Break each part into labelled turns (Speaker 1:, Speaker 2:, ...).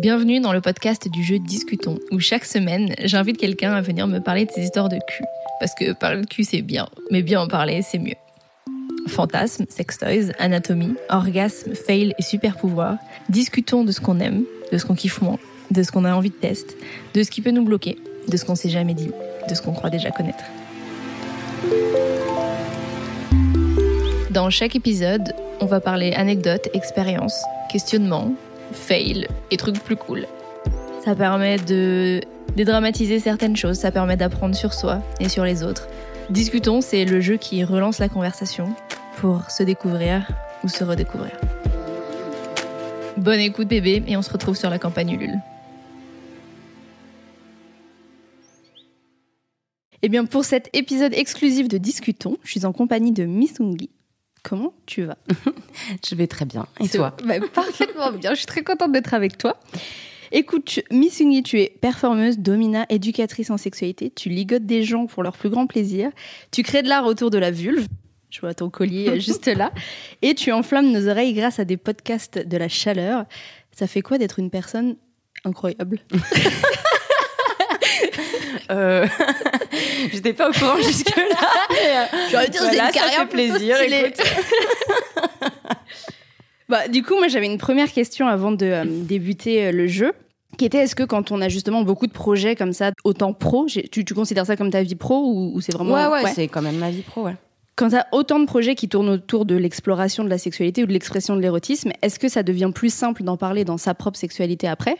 Speaker 1: Bienvenue dans le podcast du jeu Discutons, où chaque semaine, j'invite quelqu'un à venir me parler de ses histoires de cul. Parce que parler de cul, c'est bien, mais bien en parler, c'est mieux. Fantasmes, sextoys, anatomie, orgasme, fail et super pouvoir. Discutons de ce qu'on aime, de ce qu'on kiffe moins, de ce qu'on a envie de tester, de ce qui peut nous bloquer, de ce qu'on s'est jamais dit, de ce qu'on croit déjà connaître. Dans chaque épisode, on va parler anecdotes, expériences, questionnements, fail et trucs plus cool. Ça permet de dédramatiser certaines choses, ça permet d'apprendre sur soi et sur les autres. Discutons, c'est le jeu qui relance la conversation pour se découvrir ou se redécouvrir. Bonne écoute bébé et on se retrouve sur la campagne Ulule. Eh bien pour cet épisode exclusif de Discutons, je suis en compagnie de Missungi. Comment tu vas
Speaker 2: Je vais très bien. Et toi
Speaker 1: bah, Parfaitement bien. Je suis très contente d'être avec toi. Écoute, Missungi, tu es performeuse, domina, éducatrice en sexualité. Tu ligotes des gens pour leur plus grand plaisir. Tu crées de l'art autour de la vulve. Je vois ton collier juste là. Et tu enflammes nos oreilles grâce à des podcasts de la chaleur. Ça fait quoi d'être une personne incroyable
Speaker 2: euh... J'étais pas au courant jusque-là.
Speaker 1: J'aurais dire, c'est une carrière
Speaker 2: plaisir. Écoute.
Speaker 1: bah, du coup, moi, j'avais une première question avant de euh, débuter euh, le jeu qui était est-ce que quand on a justement beaucoup de projets comme ça, autant pro, tu, tu considères ça comme ta vie pro ou, c'est vraiment
Speaker 2: Ouais, ouais, c'est quand même ma vie pro, ouais.
Speaker 1: Quand tu as autant de projets qui tournent autour de l'exploration de la sexualité ou de l'expression de l'érotisme, est-ce que ça devient plus simple d'en parler dans sa propre sexualité après?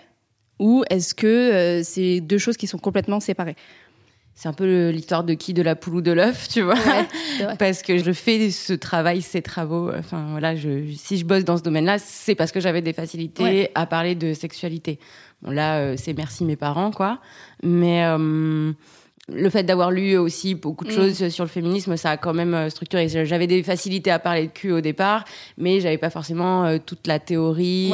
Speaker 1: Ou est-ce que euh, c'est deux choses qui sont complètement séparées?
Speaker 2: C'est un peu l'histoire de qui de la poule ou de l'œuf, tu vois. parce que je fais ce travail, ces travaux. Enfin voilà, je, si je bosse dans ce domaine-là, c'est parce que j'avais des facilités à parler de sexualité. Bon là, euh, c'est merci mes parents, quoi. Mais euh, le fait d'avoir lu aussi beaucoup de mm. choses sur le féminisme, ça a quand même euh, structuré. J'avais des facilités à parler de cul au départ, mais j'avais pas forcément toute la théorie,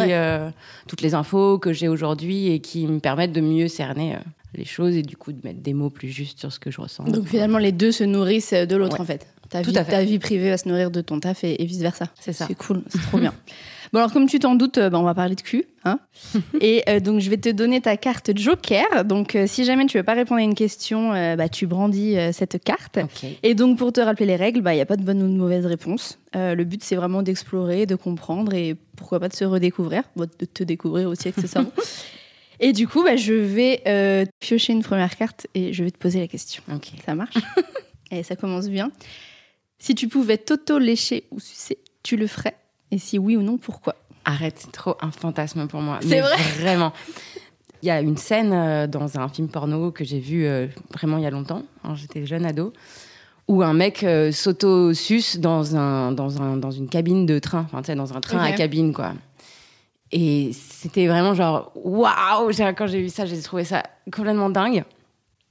Speaker 2: toutes les infos que j'ai aujourd'hui et qui me permettent de mieux cerner les choses et du coup de mettre des mots plus justes sur ce que je ressens.
Speaker 1: Donc finalement, les deux se nourrissent de l'autre en fait. Ta vie, ta vie privée va se nourrir de ton taf et, vice versa.
Speaker 2: C'est ça.
Speaker 1: C'est cool, c'est trop bien. Bon alors comme tu t'en doutes, euh, bah, on va parler de cul, hein. et euh, donc je vais te donner ta carte Joker. Donc euh, si jamais tu veux pas répondre à une question, bah, tu brandis cette carte. Et donc pour te rappeler les règles, bah il y a pas de bonne ou de mauvaise réponse. le but c'est vraiment d'explorer, de comprendre et pourquoi pas de se redécouvrir, de te découvrir aussi accessoirement. Et du coup, bah, je vais euh, piocher une première carte et je vais te poser la question.
Speaker 2: Ok.
Speaker 1: Ça marche Et ça commence bien. Si tu pouvais t'auto-lécher ou sucer, tu le ferais? Et si oui ou non, pourquoi?
Speaker 2: Arrête, c'est trop un fantasme pour moi.
Speaker 1: C'est vrai?
Speaker 2: Vraiment. Il y a une scène euh, dans un film porno que j'ai vu euh, vraiment il y a longtemps, quand j'étais jeune ado, où un mec s'auto-suce dans, un, dans, un, dans une cabine de train, enfin, tu sais, dans un train à cabine, quoi. Et c'était vraiment genre, waouh! Quand j'ai vu ça, j'ai trouvé ça complètement dingue.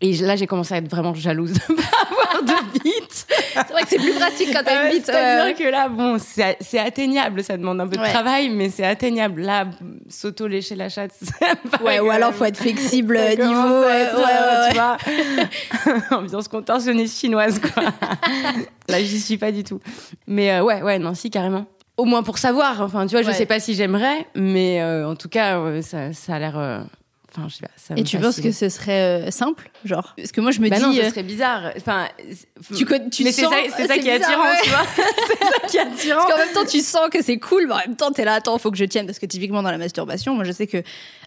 Speaker 2: Et là, j'ai commencé à être vraiment jalouse de pas avoir de bite.
Speaker 1: c'est vrai que c'est plus pratique quand t'as une bite.
Speaker 2: C'est-à-dire que là, bon, c'est atteignable. Ça demande un peu de travail, mais c'est atteignable. Là, s'auto-lécher la chatte,
Speaker 1: Ouais, ou alors faut être flexible niveau. Être,
Speaker 2: ouais, ouais, tu vois. Ambiance contorsionniste chinoise, quoi. là, j'y suis pas du tout. Mais euh, ouais, ouais, non, si, carrément au moins pour savoir. Enfin, tu vois, je sais pas si j'aimerais, mais euh, en tout cas, euh, ça, ça, a l'air. Euh, enfin, je sais pas. Ça
Speaker 1: Et tu penses que ce serait simple, genre Parce que moi, je me
Speaker 2: bah
Speaker 1: dis.
Speaker 2: non, ce serait bizarre. Enfin,
Speaker 1: tu, tu
Speaker 2: mais
Speaker 1: c'est ça,
Speaker 2: c'est ça qui est attirant, tu vois. c'est ça qui est attirant.
Speaker 1: Parce qu'en même temps, tu sens que c'est cool, mais en même temps, t'es là, attends, faut que je tienne. Parce que typiquement, dans la masturbation, moi, je sais que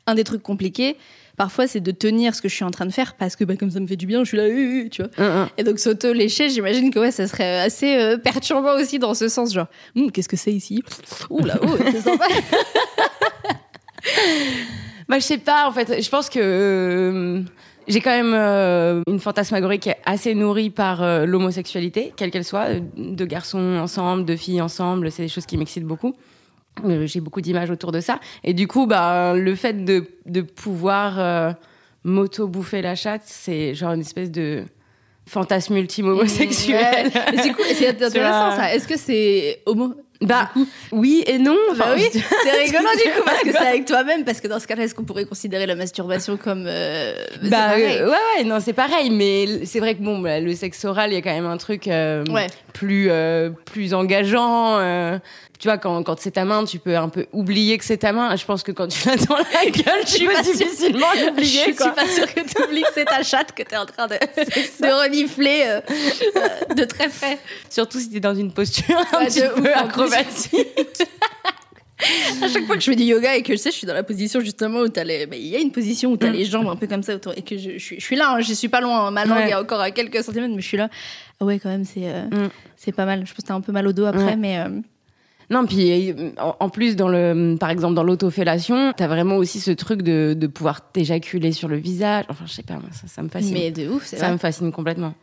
Speaker 1: un des trucs compliqués, parfois c'est de tenir ce que je suis en train de faire parce que bah, comme ça me fait du bien, je suis là, tu vois.
Speaker 2: Mm, mm.
Speaker 1: Et donc s'auto-lécher, j'imagine que ouais, ça serait assez euh, perturbant aussi dans ce sens, genre, hum, qu'est-ce que c'est ici? Ouh là, oh, c'est sympa.
Speaker 2: bah, je sais pas, en fait, je pense que. Euh, j'ai quand même euh, une fantasmagorie qui est assez nourrie par l'homosexualité, quelle qu'elle soit, de garçons ensemble, de filles ensemble, c'est des choses qui m'excitent beaucoup. Euh, j'ai beaucoup d'images autour de ça. Et du coup, bah, le fait de, de pouvoir euh, m'auto-bouffer la chatte, c'est genre une espèce de fantasme ultime homosexuel.
Speaker 1: C'est cool, c'est intéressant ça. Est-ce que c'est homo
Speaker 2: Bah oui et non.
Speaker 1: Bah oui, c'est rigolo du coup parce que c'est avec toi-même. Parce que dans ce cas-là, est-ce qu'on pourrait considérer la masturbation comme euh,
Speaker 2: Bah ouais, ouais, non, c'est pareil. Mais c'est vrai que bon, bah, le sexe oral, il y a quand même un truc plus plus engageant tu vois, quand, quand c'est ta main, tu peux un peu oublier que c'est ta main. Je pense que quand tu l'as dans la gueule, tu peux difficilement l'oublier. Je
Speaker 1: suis pas sûre que tu oublies que c'est ta chatte que tu es en train de, de renifler euh, euh, de très près.
Speaker 2: Surtout si tu es dans une posture un petit peu acrobatique.
Speaker 1: à chaque fois que je fais du yoga et que je sais, je suis dans la position justement où t'as les, il y a une position où tu as mm. les jambes un peu comme ça autour et que je, je, suis là, hein, je suis pas loin, hein. ma langue est encore à quelques centimètres, mais je suis là. Ah ouais, quand même, c'est, euh, mm. c'est pas mal. Je pense que t'as un peu mal au dos après, mais,
Speaker 2: non, puis en plus dans le, par exemple dans l'autofellation, t'as vraiment aussi ce truc de, de pouvoir t'éjaculer sur le visage. Enfin, je sais pas, ça, ça me fascine.
Speaker 1: Mais de ouf,
Speaker 2: Ça me fascine complètement.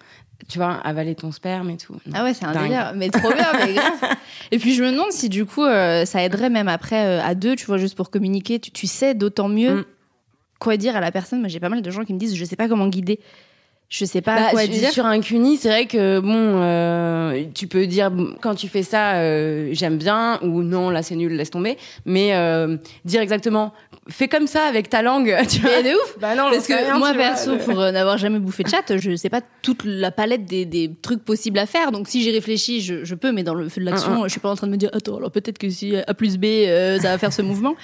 Speaker 2: Tu vois, avaler ton sperme et tout.
Speaker 1: Ah ouais, c'est un délire. Mais trop bien, mais grave. Et puis je me demande si du coup, euh, ça aiderait même après euh, à deux, tu vois, juste pour communiquer. Tu, tu sais d'autant mieux mm. quoi dire à la personne. Moi, j'ai pas mal de gens qui me disent, je sais pas comment guider je sais pas bah, quoi dire.
Speaker 2: Sur un cuni, c'est vrai que bon, euh, tu peux dire quand tu fais ça, euh, j'aime bien ou non, là c'est nul, laisse tomber. Mais euh, dire exactement, fais comme ça avec ta langue. Tu
Speaker 1: vois. Mais de ouf. Bah non, parce que moi perso, pour n'avoir jamais bouffé de chat, je sais pas toute la palette des, des trucs possibles à faire. Donc si j'y réfléchis, je, je, peux, mais dans le feu de l'action, je suis pas en train de me dire attends, alors peut-être que si A plus B, ça va faire ce mouvement.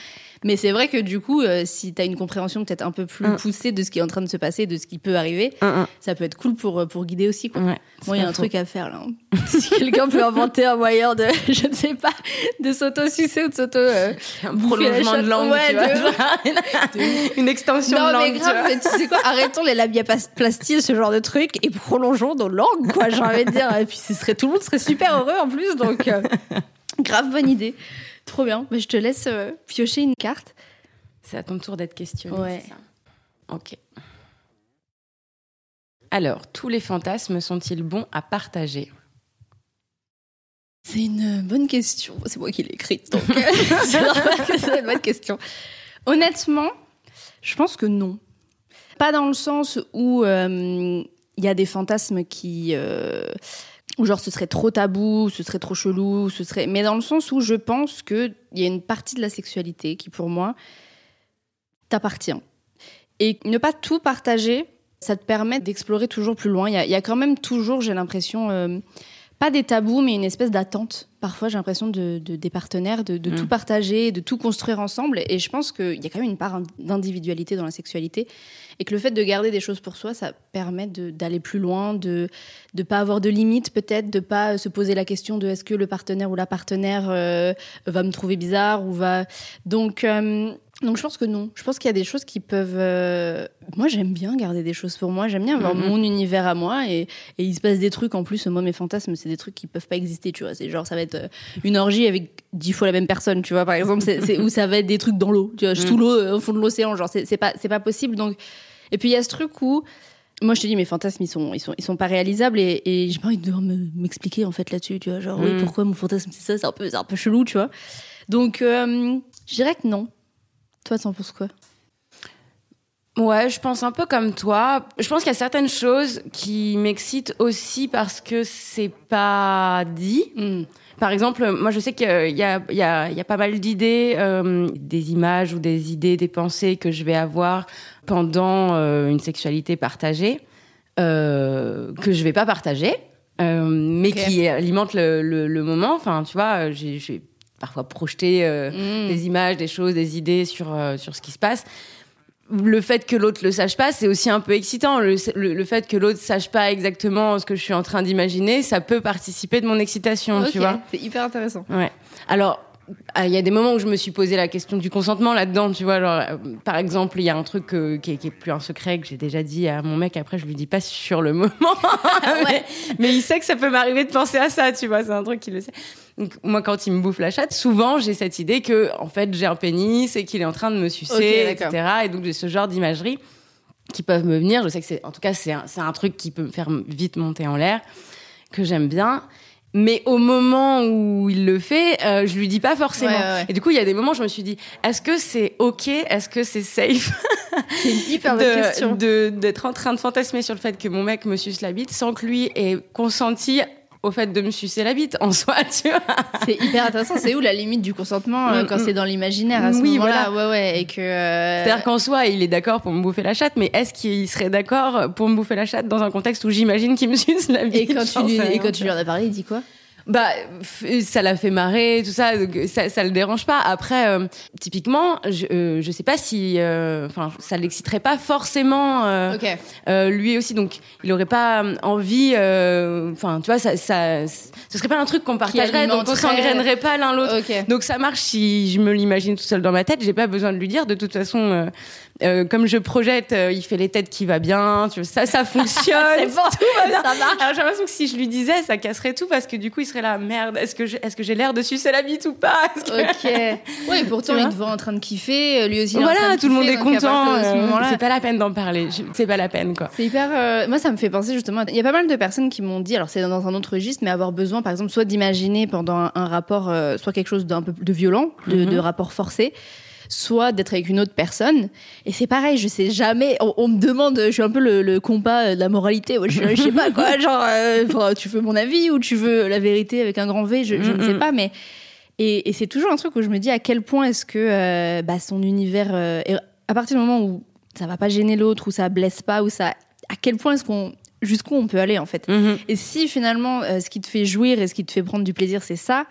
Speaker 1: Mais c'est vrai que du coup, euh, si tu as une compréhension peut-être un peu plus mm. poussée de ce qui est en train de se passer, de ce qui peut arriver, mm, mm. ça peut être cool pour, euh, pour guider aussi. Quoi. Ouais, Moi, il y a un truc à faire là. Hein. si quelqu'un peut inventer un moyen de, je ne sais pas, de s'auto-sucer ou de s'auto. Euh,
Speaker 2: un prolongement de langue, ouais, tu vois. une extension
Speaker 1: non,
Speaker 2: de langue.
Speaker 1: Non, mais grave, tu, sais quoi, arrêtons les labiaplasties, ce genre de truc, et prolongeons nos langues, quoi, j'ai envie de dire. Et puis, ce serait, tout le monde serait super heureux en plus, donc. grave bonne idée. Trop bien. Mais je te laisse euh, piocher une carte.
Speaker 2: C'est à ton tour d'être questionné. Ouais. Ça ok. Alors, tous les fantasmes sont-ils bons à partager?
Speaker 1: C'est une bonne question. C'est moi qui l'ai écrite, donc euh, c'est une bonne question. Honnêtement, je pense que non. Pas dans le sens où euh, il y a des fantasmes qui genre ce serait trop tabou, ce serait trop chelou, ce serait. Mais dans le sens où je pense qu'il y a une partie de la sexualité qui, pour moi, t'appartient. Et ne pas tout partager, ça te permet d'explorer toujours plus loin. Il y, a, quand même toujours, j'ai l'impression, euh, pas des tabous, mais une espèce d'attente. Parfois, j'ai l'impression de, des partenaires de, mm. tout partager, de tout construire ensemble. Et je pense qu'il y a quand même une part d'individualité dans la sexualité. Et que le fait de garder des choses pour soi, ça permet d'aller plus loin, de ne pas avoir de limites peut-être, de pas se poser la question de est-ce que le partenaire ou la partenaire euh, va me trouver bizarre ou va... Donc, euh, donc je pense que non. Je pense qu'il y a des choses qui peuvent. Euh, moi j'aime bien garder des choses pour moi. J'aime bien avoir mm-hmm. mon univers à moi et, et, il se passe des trucs en plus. Moi mes fantasmes c'est des trucs qui peuvent pas exister. Tu vois, c'est genre ça va être une orgie avec dix fois la même personne. Tu vois par exemple, c'est où ça va être des trucs dans l'eau. Tu vois, sous mm. l'eau au fond de l'océan. Genre c'est pas c'est pas possible. Donc et puis il y a ce truc où moi, je te dis, mes fantasmes, ils sont, ils sont, ils sont pas réalisables et, et j'ai pas envie de m'expliquer en fait là-dessus, tu vois. Genre, oui, mm. pourquoi mon fantasme c'est ça, c'est un peu, c'est un peu chelou, tu vois. Donc, euh, je dirais que non. Toi, t'en penses quoi?
Speaker 2: Ouais, je pense un peu comme toi. Je pense qu'il y a certaines choses qui m'excitent aussi parce que c'est pas dit. Mm. Par exemple, moi je sais qu'il y, y, y a, pas mal d'idées, euh, des images ou des idées, des pensées que je vais avoir pendant euh, une sexualité partagée, euh, que je vais pas partager, mais qui alimentent le, le, moment. Enfin, tu vois, j'ai parfois projeté mm. des images, des choses, des idées sur, sur ce qui se passe le fait que l'autre le sache pas, c'est aussi un peu excitant. Le, fait que l'autre sache pas exactement ce que je suis en train d'imaginer, ça peut participer de mon excitation, tu vois.
Speaker 1: C'est hyper intéressant.
Speaker 2: Ouais. Alors, il y a des moments où je me suis posé la question du consentement là-dedans, tu vois. Alors, euh, par exemple, il y a un truc euh, qui, est, plus un secret que j'ai déjà dit à mon mec. Après, je lui dis pas sur le moment, mais, mais, il sait que ça peut m'arriver de penser à ça, tu vois. C'est un truc qu'il le sait. Donc, moi, quand il me bouffe la chatte, souvent, j'ai cette idée que, en fait, j'ai un pénis et qu'il est en train de me sucer, etc. Et donc, j'ai ce genre d'imagerie qui peuvent me venir. Je sais que c'est, en tout cas, c'est un, un, truc qui peut me faire vite monter en l'air, que j'aime bien. Mais au moment où il le fait, euh, je lui dis pas forcément. Et du coup, il y a des moments où je me suis dit, est-ce que c'est ok? Est-ce que c'est safe?
Speaker 1: C'est une hyper bonne question.
Speaker 2: D'être en train de fantasmer sur le fait que mon mec me suce la bite sans que lui ait consenti au fait de me sucer la bite en soi, tu vois.
Speaker 1: C'est hyper intéressant. C'est où la limite du consentement euh, mm, quand mm. c'est dans l'imaginaire à ce oui, moment-là? Ouais, ouais. Et que. Euh,
Speaker 2: C'est-à-dire qu'en soi, il est d'accord pour me bouffer la chatte, mais est-ce qu'il serait d'accord pour me bouffer la chatte dans un contexte où j'imagine qu'il me suce la bite?
Speaker 1: Et quand, tu lui, et quand tu lui en as parlé, il dit quoi?
Speaker 2: Bah ça l'a fait marrer tout ça ça, ça le dérange pas. Après euh, typiquement je euh, je sais pas si euh, enfin ça l'exciterait pas forcément lui aussi. Donc il aurait pas envie enfin tu vois ça, ça ce serait pas un truc qu'on partagerait donc on s'engrainerait pas l'un l'autre. Donc ça marche si je me l'imagine tout seul dans ma tête. J'ai pas besoin de lui dire. De toute façon euh, comme je projette, euh, il fait les têtes qui va bien. Tu vois, ça, ça fonctionne.
Speaker 1: c'est bon, tout va bien. Ça marche.
Speaker 2: Alors j'ai l'impression que si je lui disais, ça casserait tout parce que du coup, il serait là, merde. Est-ce que est-ce que j'ai l'air de sucer la bite ou pas?
Speaker 1: Ok. Oui, pourtant il te voit en train de kiffer, euh, lui aussi.
Speaker 2: Voilà, tout le monde est content. c'est pas la peine d'en parler. C'est pas la peine, quoi.
Speaker 1: C'est hyper. Moi, ça me fait penser justement. Il y a pas mal de personnes qui m'ont dit, alors c'est dans un autre registre, mais avoir besoin, par exemple, soit d'imaginer pendant un, rapport, soit quelque chose d'un peu de violent, de, mm-hmm. de rapport forcé soit d'être avec une autre personne. Et c'est pareil, je sais jamais. On, me demande, je suis un peu le, compas de la moralité. Je, sais pas quoi, genre, euh, tu veux mon avis ou tu veux la vérité avec un grand V, je, ne sais pas, mais. Et, c'est toujours un truc où je me dis à quel point est-ce que euh, bah, son univers, euh, à partir du moment où ça va pas gêner l'autre, où ça blesse pas, où ça, à quel point est-ce qu'on jusqu'où on peut aller en fait? Mm-hmm. Et si finalement ce qui te fait jouir et ce qui te fait prendre du plaisir, c'est ça,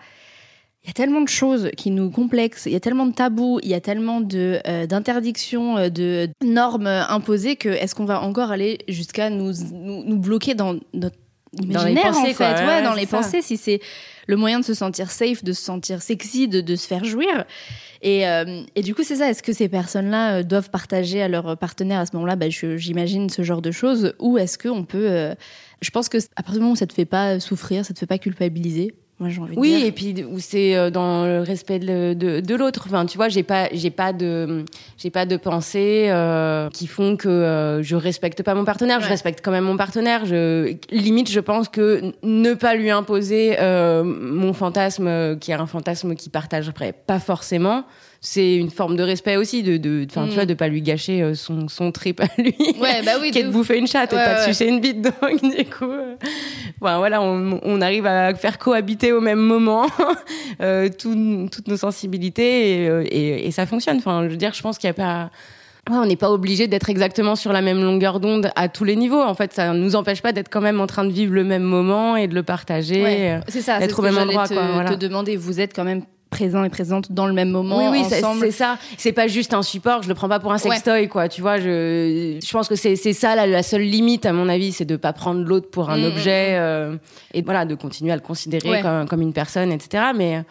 Speaker 1: il y a tellement de choses qui nous complexent, il y a tellement de tabous, il y a tellement de euh, d'interdictions, euh, de normes imposées que est-ce qu'on va encore aller jusqu'à nous, nous, bloquer dans notre imaginaire
Speaker 2: dans les pensées,
Speaker 1: en fait, ouais, dans les pensées si c'est le moyen de se sentir safe, de se sentir sexy, de, de se faire jouir. Et, euh, et du coup, c'est ça. Est-ce que ces personnes-là doivent partager à leur partenaire à ce moment-là? Bah, J'imagine ce genre de choses. Ou est-ce qu'on peut. je pense que à partir du moment où ça te fait pas souffrir, ça te fait pas culpabiliser, moi, j'ai envie
Speaker 2: oui,
Speaker 1: dire.
Speaker 2: et puis où c'est euh, dans le respect de, de, de l'autre. Enfin, tu vois, j'ai pas, j'ai pas de, j'ai pas de pensées euh, qui font que euh, je respecte pas mon partenaire. Je respecte quand même mon partenaire. Je limite, je pense que ne pas lui imposer euh, mon fantasme, qui est un fantasme qui partagerait pas forcément, c'est une forme de respect aussi de de enfin tu vois mm. de pas lui gâcher euh, son son trip à lui
Speaker 1: ouais bah oui
Speaker 2: qui est de bouffer une chatte et pas de sucer une bite donc du coup euh, voilà on, on, arrive à faire cohabiter au même moment euh, tout, toutes nos sensibilités et, euh, et, et, ça fonctionne enfin je veux dire je pense qu'il y a pas Ouais, on n'est pas obligé d'être exactement sur la même longueur d'onde à tous les niveaux. En fait, ça ne nous empêche pas d'être quand même en train de vivre le même moment et de le partager. Ouais,
Speaker 1: c'est ça. Être au même endroit. Te, quoi, voilà. te demander, vous êtes quand même présent et présente dans le même moment
Speaker 2: oui,
Speaker 1: oui,
Speaker 2: c'est ça. C'est pas juste un support. Je le prends pas pour un sextoy, quoi. Tu vois, je, je pense que c'est ça la, la, seule limite, à mon avis, c'est de pas prendre l'autre pour un mm, mm, objet mm. euh, et voilà, de continuer à le considérer comme, comme, une personne, etc. Mais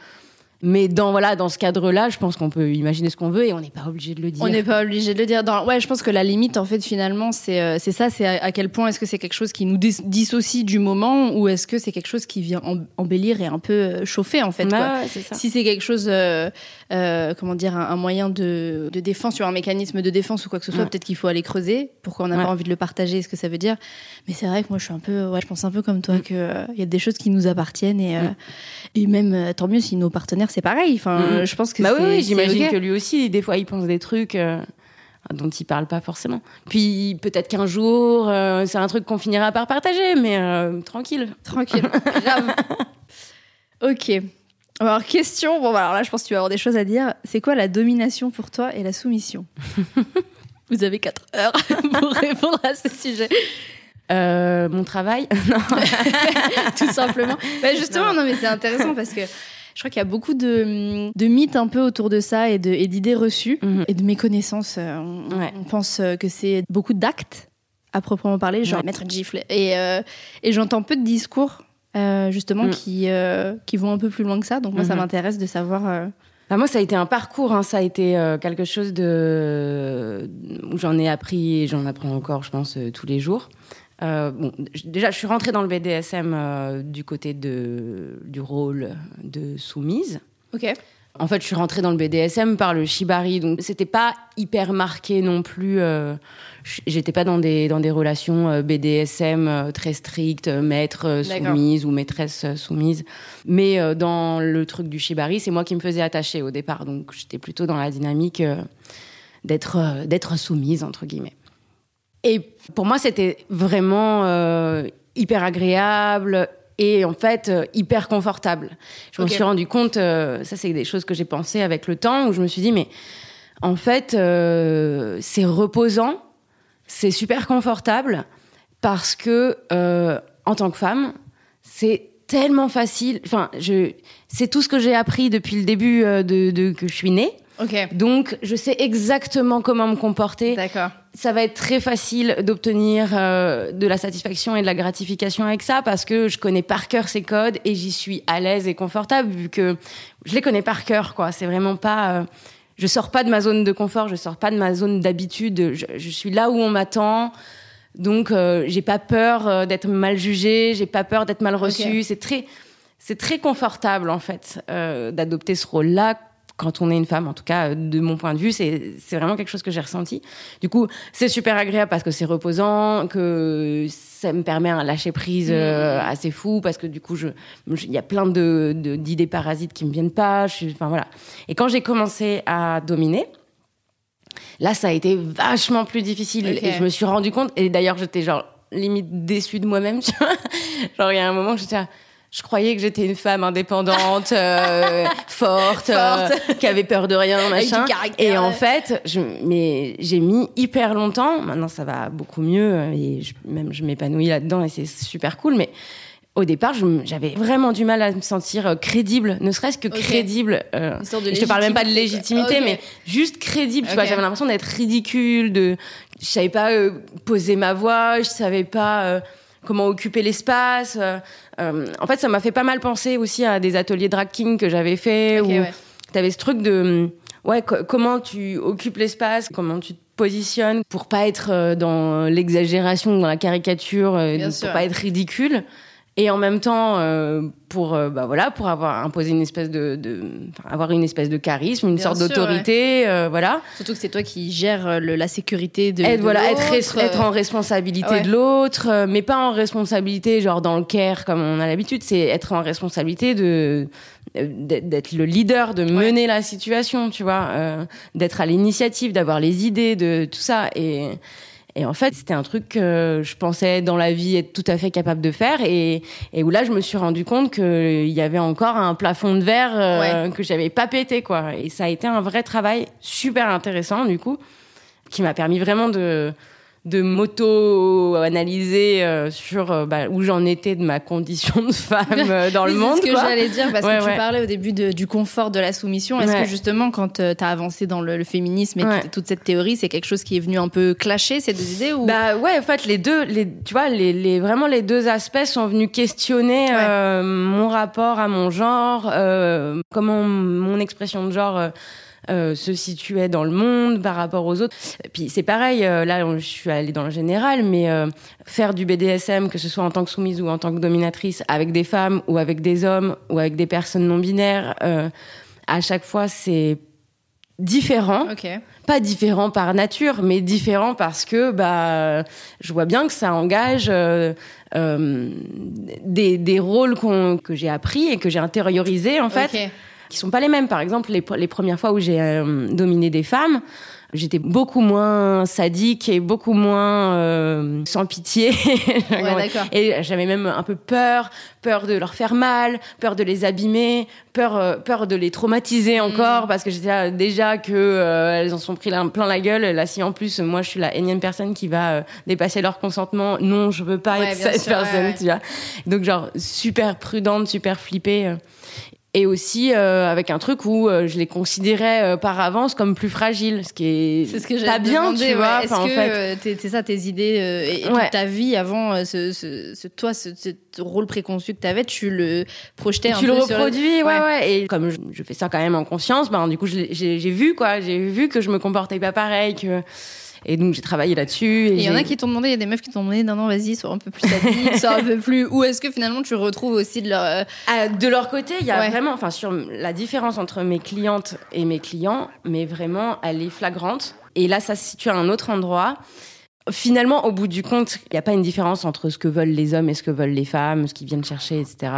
Speaker 2: mais dans voilà, dans ce cadre-là, je pense qu'on peut imaginer ce qu'on veut et on n'est pas obligé de le dire.
Speaker 1: On n'est pas obligé de le dire. Dans... Ouais, je pense que la limite, en fait, finalement, c'est euh, c'est ça, c'est à, quel point est-ce que c'est quelque chose qui nous dissocie du moment ou est-ce que c'est quelque chose qui vient embellir et un peu euh, chauffer, en fait.
Speaker 2: quoi.
Speaker 1: Si c'est quelque chose, euh, euh, comment dire, un, moyen de, de, défense sur un mécanisme de défense ou quoi que ce soit, peut-être qu'il faut aller creuser. Pourquoi on n'a pas envie de le partager, ce que ça veut dire. Mais c'est vrai que moi, je suis un peu, ouais, je pense un peu comme toi mm. que il y a des choses qui nous appartiennent et, mm. et même tant mieux si nos partenaires c'est pareil. Enfin, mm-hmm. je pense que
Speaker 2: bah oui, j'imagine que lui aussi, des fois, il pense des trucs euh, dont il parle pas forcément. Puis peut-être qu'un jour, euh, c'est un truc qu'on finira par partager, mais euh, tranquille.
Speaker 1: Tranquille, grave. ok. Alors, question. Bon, alors là, je pense que tu vas avoir des choses à dire. C'est quoi la domination pour toi et la soumission? Vous avez 4 heures pour répondre à ce sujet.
Speaker 2: mon travail?
Speaker 1: Tout simplement. Bah, justement, non, mais c'est intéressant parce que je crois qu'il y a beaucoup de, de, mythes un peu autour de ça et d'idées reçues mhm. et de méconnaissances. Euh, on, pense euh, que c'est beaucoup d'actes à proprement parler, genre mettre une gifle. Et, euh, et j'entends peu de discours justement mm. qui, qui vont un peu plus loin que ça. Donc moi, ça mhm. m'intéresse de savoir.
Speaker 2: Bah moi, ça a été un parcours, hein. ça a été quelque chose de où j'en ai appris et j'en apprends encore, je pense, tous les jours. Euh, bon, déjà, je suis rentrée dans le BDSM euh, du côté de, du rôle de soumise.
Speaker 1: Ok.
Speaker 2: En fait, je suis rentrée dans le BDSM par le shibari, donc c'était pas hyper marqué non plus. Euh, J'étais pas dans des dans des relations euh, BDSM euh, très strictes, maître soumise ou maîtresse soumise. Mais dans le truc du shibari, c'est moi qui me faisais attacher au départ, donc j'étais plutôt dans la dynamique d'être d'être soumise entre guillemets. Et pour moi, c'était vraiment euh, hyper agréable, et en fait hyper confortable. Je me suis rendu compte, ça c'est des choses que j'ai pensé avec le temps, où je me suis dit mais en fait c'est reposant, c'est super confortable parce que en tant que femme, c'est tellement facile. Enfin, je, c'est tout ce que j'ai appris depuis le début de, de que je suis née. Donc, je sais exactement comment me comporter.
Speaker 1: D'accord.
Speaker 2: Ça va être très facile d'obtenir euh, de la satisfaction et de la gratification avec ça parce que je connais par cœur ces codes et j'y suis à l'aise et confortable vu que je les connais par cœur. Quoi, c'est vraiment pas. Euh, je sors pas de ma zone de confort, je sors pas de ma zone d'habitude. Je, suis là où on m'attend. Donc, euh, j'ai pas peur euh, d'être mal jugée, j'ai pas peur d'être mal reçue. C'est très, c'est très confortable en fait d'adopter ce rôle-là quand on est une femme, en tout cas de mon point de vue, c'est vraiment quelque chose que j'ai ressenti. Du coup, c'est super agréable parce que c'est reposant, que ça me permet un lâcher prise mmh. euh, assez fou parce que du coup, je il y a plein de d'idées parasites qui me viennent pas. Je enfin voilà. Et quand j'ai commencé à dominer, là, ça a été vachement plus difficile et je me suis rendu compte. Et d'ailleurs, j'étais genre limite déçue de moi-même. genre il y a un moment, j'étais je croyais que j'étais une femme indépendante, euh, forte, euh, qui avait peur de rien, machin. Et en fait, je, mais j'ai mis hyper longtemps. Maintenant, ça va beaucoup mieux et même je m'épanouis là-dedans et c'est super cool. Mais au départ, j'avais vraiment du mal à me sentir euh, crédible, ne serait-ce que crédible. Euh, je te parle même pas de légitimité, mais juste crédible. Tu vois, j'avais l'impression d'être ridicule, de, je savais pas poser ma voix, je savais pas comment occuper l'espace. Euh, euh, en fait, ça m'a fait pas mal penser aussi à des ateliers drag king que j'avais fait où tu avais ce truc de ouais comment tu occupes l'espace, comment tu te positionnes pour pas être euh, dans l'exagération, dans la caricature, pour pas être ridicule et en même temps euh, pour euh, bah voilà pour avoir imposé une espèce de, de avoir une espèce de charisme une sorte d'autorité euh, voilà.
Speaker 1: Surtout que c'est toi qui gères le, la sécurité de,
Speaker 2: être, voilà être, être en responsabilité de l'autre mais pas en responsabilité genre dans le care comme on a l'habitude. C'est être en responsabilité de d'être le leader de mener la situation tu vois d'être à l'initiative d'avoir les idées de tout ça. Et et en fait, c'était un truc que je pensais dans la vie être tout à fait capable de faire et, et où là, je me suis rendu compte qu'il y avait encore un plafond de verre euh, que j'avais pas pété, quoi. Et ça a été un vrai travail super intéressant, du coup, qui m'a permis vraiment de, de m'auto-analyser euh, sur euh, bah, où j'en étais de ma condition de femme euh, dans le monde.
Speaker 1: C'est ce que j'allais dire parce que tu parlais au début du confort de la soumission. Est-ce que justement, quand tu as avancé dans le, féminisme et toute cette théorie, c'est quelque chose qui est venu un peu clasher ces deux idées ou...
Speaker 2: Bah ouais, en fait, les deux, les, tu vois, les, les vraiment les deux aspects sont venus questionner mon rapport à mon genre, comment mon expression de genre euh, se situait dans le monde par rapport aux autres. puis c'est pareil, euh, là je suis allée dans le général, mais euh, faire du BDSM, que ce soit en tant que soumise ou en tant que dominatrice, avec des femmes ou avec des hommes ou avec des personnes non binaires, à chaque fois c'est différent. Pas différent par nature, mais différent parce que bah je vois bien que ça engage des, des rôles que j'ai appris et que j'ai intériorisés en fait qui sont pas les mêmes. Par exemple, les, les premières fois où j'ai euh, dominé des femmes, j'étais beaucoup moins sadique et beaucoup moins euh, sans pitié.
Speaker 1: Ouais,
Speaker 2: et j'avais même un peu peur, peur de leur faire mal, peur de les abîmer, peur, euh, peur de les traumatiser mm. encore parce que j'étais déjà que elles en sont pris plein la gueule. Là, si en plus moi je suis la énième personne qui va dépasser leur consentement, non, je veux pas être cette personne, tu vois. Donc genre super prudente, super flippée et aussi euh, avec un truc où euh, je les considérais euh, par avance comme plus fragiles, ce qui est,
Speaker 1: ce que
Speaker 2: pas bien, tu vois.
Speaker 1: Est-ce que c'est ça tes idées et, toute ta vie avant ce, ce, ce toi ce, rôle préconçu que tu avais, tu le projetais un
Speaker 2: tu
Speaker 1: peu
Speaker 2: le reproduis, ouais. ouais, Et comme je, je, fais ça quand même en conscience, ben du coup j'ai vu quoi, j'ai vu que je me comportais pas pareil, que et donc j'ai travaillé là-dessus.
Speaker 1: Il y en a qui t'ont demandé, il y a des meufs qui t'ont demandé, non non vas-y, sois un peu plus sadique, sois un peu plus. Ou est-ce que finalement tu retrouves aussi de leur euh,
Speaker 2: ah, de leur côté, il y a vraiment, enfin sur la différence entre mes clientes et mes clients, mais vraiment elle est flagrante. Et là, ça se situe à un autre endroit. Finalement, au bout du compte, il n'y a pas une différence entre ce que veulent les hommes et ce que veulent les femmes, ce qu'ils viennent chercher, etc.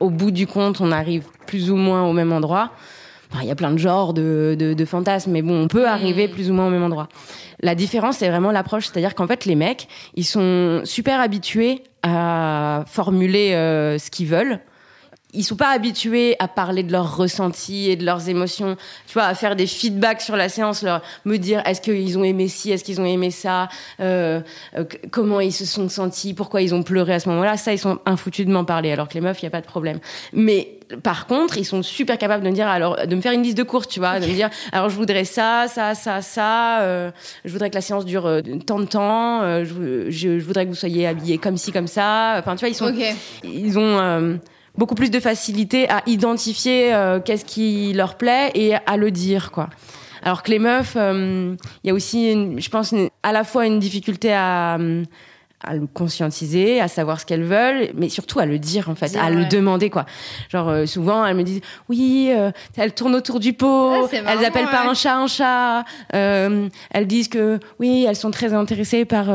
Speaker 2: Au bout du compte, on arrive plus ou moins au même endroit. Il y a plein de genres de, de, fantasmes, mais bon, on peut arriver mm. plus ou moins au même endroit. La différence, c'est vraiment l'approche, c'est-à-dire qu'en fait, les mecs, ils sont super habitués à formuler euh, ce qu'ils veulent ils sont pas habitués à parler de leurs ressentis et de leurs émotions, tu vois, à faire des feedbacks sur la séance, leur me dire est-ce qu'ils ont aimé ci, est-ce qu'ils ont aimé ça, euh, euh, comment ils se sont sentis, pourquoi ils ont pleuré à ce moment-là. Ça, ils sont infoutus de m'en parler, alors que les meufs, il y a pas de problème. Mais par contre, ils sont super capables de me dire alors de me faire une liste de courses, tu vois, de me dire alors je voudrais ça, ça, ça, ça. Euh, je voudrais que la séance dure euh, tant de temps. Euh, je, je, voudrais que vous soyez habillés comme ci, comme ça. Enfin, tu vois, ils sont, ils ont euh, beaucoup plus de facilité à identifier euh, qu'est-ce qui leur plaît et à le dire, quoi. Alors que les meufs, euh, il y a aussi, je pense, à la fois une difficulté à à le conscientiser, à savoir ce qu'elles veulent, mais surtout à le dire en fait, à le demander quoi. Genre euh, souvent elles me disent oui, euh, elles tournent autour du pot, elles appellent pas un chat un chat, euh, elles disent que oui, elles sont très intéressées par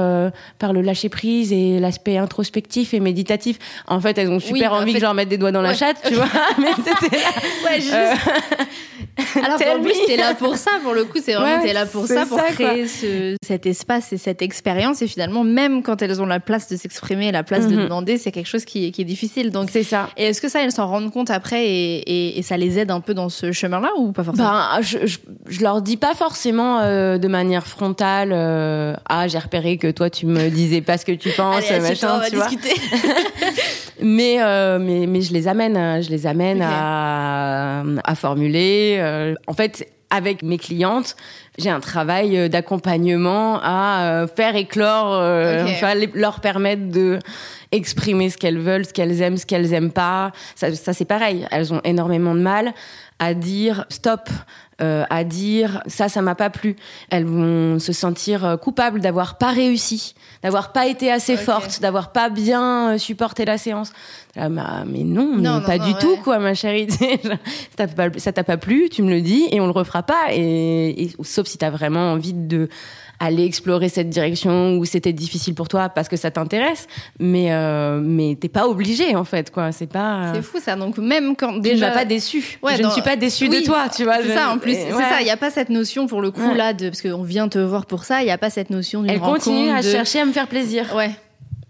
Speaker 2: par le lâcher prise et l'aspect introspectif et méditatif. En fait, elles ont super envie que je leur mette des doigts dans la chatte, tu vois. mais c'était
Speaker 1: ouais, juste... Alors pour lui, t'es là pour ça, pour le coup, c'est vraiment t'es là pour ça, pour créer ce, cet espace et cette expérience. Et finalement, même quand elles ont la place de s'exprimer, la place de mhm. demander, c'est quelque chose qui, qui est difficile. Donc
Speaker 2: c'est ça.
Speaker 1: Et est-ce que ça, elles s'en rendent compte après et, et, ça les aide un peu dans ce chemin-là ou pas forcément
Speaker 2: ben, je, je, leur dis pas forcément euh, de manière frontale. Euh, ah, j'ai repéré que toi, tu me disais pas ce que tu penses,
Speaker 1: Allez, machin, on va discuter.
Speaker 2: mais euh, mais mais je les amène, je les amène à à formuler en fait, avec mes clientes, j'ai un travail euh, d'accompagnement à euh, faire éclore, leur permettre de exprimer ce qu'elles veulent, ce qu'elles aiment, ce qu'elles aiment pas. Ça, ça c'est pareil. Elles ont énormément de mal à dire stop, euh, à dire ça, ça m'a pas plu. Elles vont se sentir euh, coupables d'avoir pas réussi, d'avoir pas été assez fortes, d'avoir pas bien euh, supporté la séance. mais non, non, pas du tout, quoi, ma chérie. ça t'a pas, plu, tu me le dis et on le refera pas. Et, et sauf si t'as vraiment envie de aller explorer cette direction où c'était difficile pour toi parce que ça t'intéresse, mais euh, mais t'es pas obligé en fait quoi. C'est pas.
Speaker 1: C'est fou ça. Donc même quand déjà.
Speaker 2: Tu m'as pas déçu. Ouais, je ne suis pas déçue de toi, tu vois.
Speaker 1: C'est ça en plus. C'est ça. Il y a pas cette notion pour le coup là de parce qu'on vient te voir pour ça. Il y a pas cette notion d'une
Speaker 2: Elle continue à chercher à me faire plaisir.
Speaker 1: Ouais.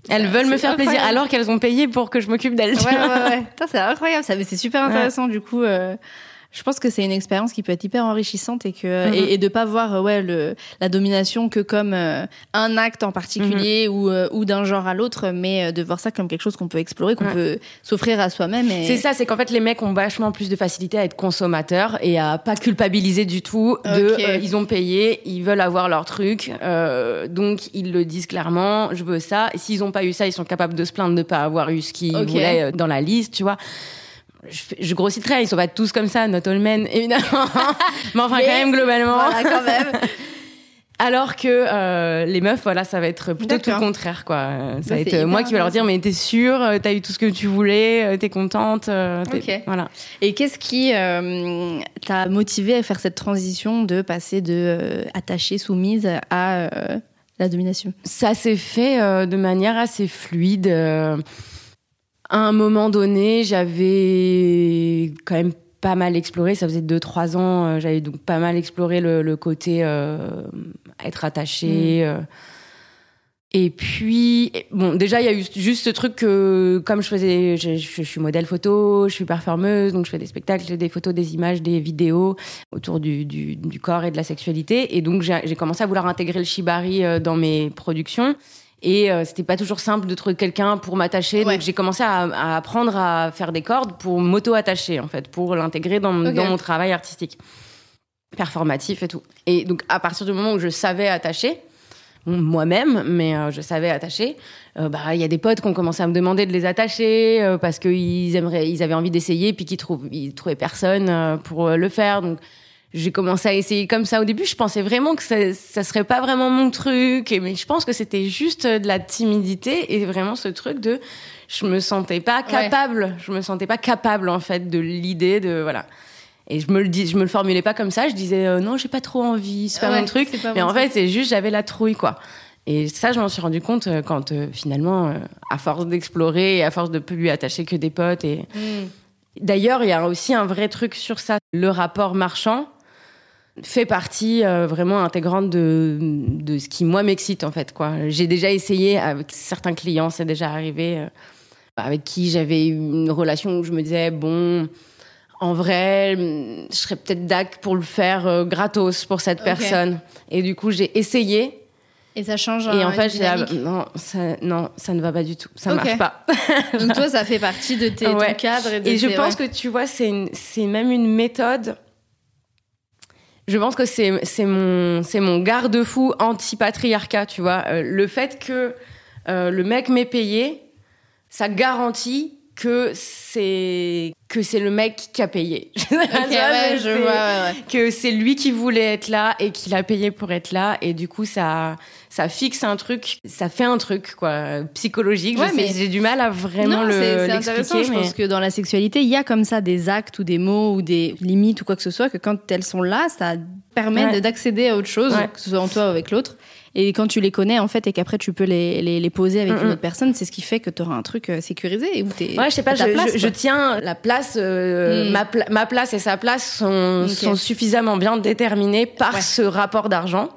Speaker 2: Elles veulent me faire plaisir alors qu'elles ont payé pour que je m'occupe d'elles.
Speaker 1: Ouais, ouais, ouais. c'est incroyable. Ça, mais c'est super intéressant du coup. Euh je pense que c'est une expérience qui peut être hyper enrichissante et que mhm. et, de pas voir euh, ouais le la domination que comme euh, un acte en particulier mhm. ou euh, ou d'un genre à l'autre mais de voir ça comme quelque chose qu'on peut explorer qu'on peut s'offrir à soi-même et...
Speaker 2: c'est ça c'est qu'en fait les mecs ont vachement plus de facilité à être consommateurs et à pas culpabiliser du tout de ils ont payé ils veulent avoir leur truc donc ils le disent clairement je veux ça s'ils ont pas eu ça ils sont capables de se plaindre de pas avoir eu ce qu'ils voulaient dans la liste tu vois je, je, grossis le trait, ils sont pas tous comme ça, not all men, évidemment. mais enfin, quand même, globalement.
Speaker 1: Voilà, quand même.
Speaker 2: Alors que euh, les meufs, voilà, ça va être plutôt tout le contraire, quoi. Ça va être euh, moi qui vais leur dire, mais t'es sûre, euh, t'as eu tout ce que tu voulais, euh, t'es contente,
Speaker 1: Ok. voilà. Et qu'est-ce qui t'a motivé à faire cette transition de passer de attachée, soumise à la domination?
Speaker 2: Ça s'est fait de manière assez fluide à un moment donné, j'avais quand même pas mal exploré. Ça faisait deux trois ans, euh, j'avais donc pas mal exploré le, côté euh, être attaché. Mm. Euh. Et puis, bon, déjà, il y a eu juste ce truc que, comme je faisais, je, suis modèle photo, je suis performeuse, donc je fais des spectacles, des photos, des images, des vidéos autour du, du, du corps et de la sexualité. Et donc, j'ai commencé à vouloir intégrer le shibari dans mes productions. Et euh, c'était pas toujours simple de trouver quelqu'un pour m'attacher. Donc j'ai commencé à, à, apprendre à faire des cordes pour m'auto-attacher, en fait, pour l'intégrer dans, dans, mon travail artistique, performatif et tout. Et donc à partir du moment où je savais attacher, moi-même, mais euh, je savais attacher. Euh, bah, il y a des potes qui ont commencé à me demander de les attacher parce qu'ils aimeraient, ils avaient envie d'essayer, puis qu'ils trouvent, ils trouvaient personne pour le faire. Donc j'ai commencé à essayer comme ça au début. Je pensais vraiment que ça, ça serait pas vraiment mon truc, mais je pense que c'était juste de la timidité et vraiment ce truc de je me sentais pas capable, je me sentais pas capable en fait de l'idée de voilà. Et je me le dis, je me le formulais pas comme ça. Je disais euh, non, j'ai pas trop envie, c'est pas mon truc. Mais en fait, c'est juste j'avais la trouille quoi. Et ça, je m'en suis rendu compte euh, quand euh, finalement, à force d'explorer et à force de plus lui attacher que des potes et mm D'ailleurs, il y a aussi un vrai truc sur ça. Le rapport marchand fait partie euh, vraiment intégrante de, de ce qui, moi, m'excite, en fait. quoi. J'ai déjà essayé avec certains clients, c'est déjà arrivé, euh, avec qui j'avais une relation où je me disais, bon, en vrai, je serais peut-être dac pour le faire euh, gratos pour cette personne. Et du coup, j'ai essayé.
Speaker 1: Et ça change.
Speaker 2: Et en fait, non, ça, non, ça ne va pas du tout. Ça ne marche pas.
Speaker 1: Donc toi, ça fait partie de tes cadres.
Speaker 2: Et, je pense que tu vois, c'est même une méthode. Je pense que c'est mon, mon garde-fou anti-patriarcat, tu vois. Euh, le fait que euh, le mec m'ait payé, ça garantit que c'est que c'est le mec qui a payé.
Speaker 1: je vois,
Speaker 2: que c'est lui qui voulait être là et qu'il a payé pour être là et du coup ça ça fixe un truc, ça fait un truc quoi psychologique. mais j'ai du mal à vraiment le
Speaker 1: C'est intéressant. Je pense que dans la sexualité, il y a comme ça des actes ou des mots ou des limites ou quoi que ce soit que quand elles sont là, ça permet d'accéder à autre chose, que ce soit en toi ou avec l'autre. Et quand tu les connais, en fait, et qu'après tu peux les, les, les poser avec une autre personne, c'est ce qui fait que tu auras un truc euh, sécurisé. Et où
Speaker 2: es, ouais, je sais pas, je, je, tiens la place, euh, mm. ma, ma, place et sa place sont, sont suffisamment bien déterminées par ce rapport d'argent.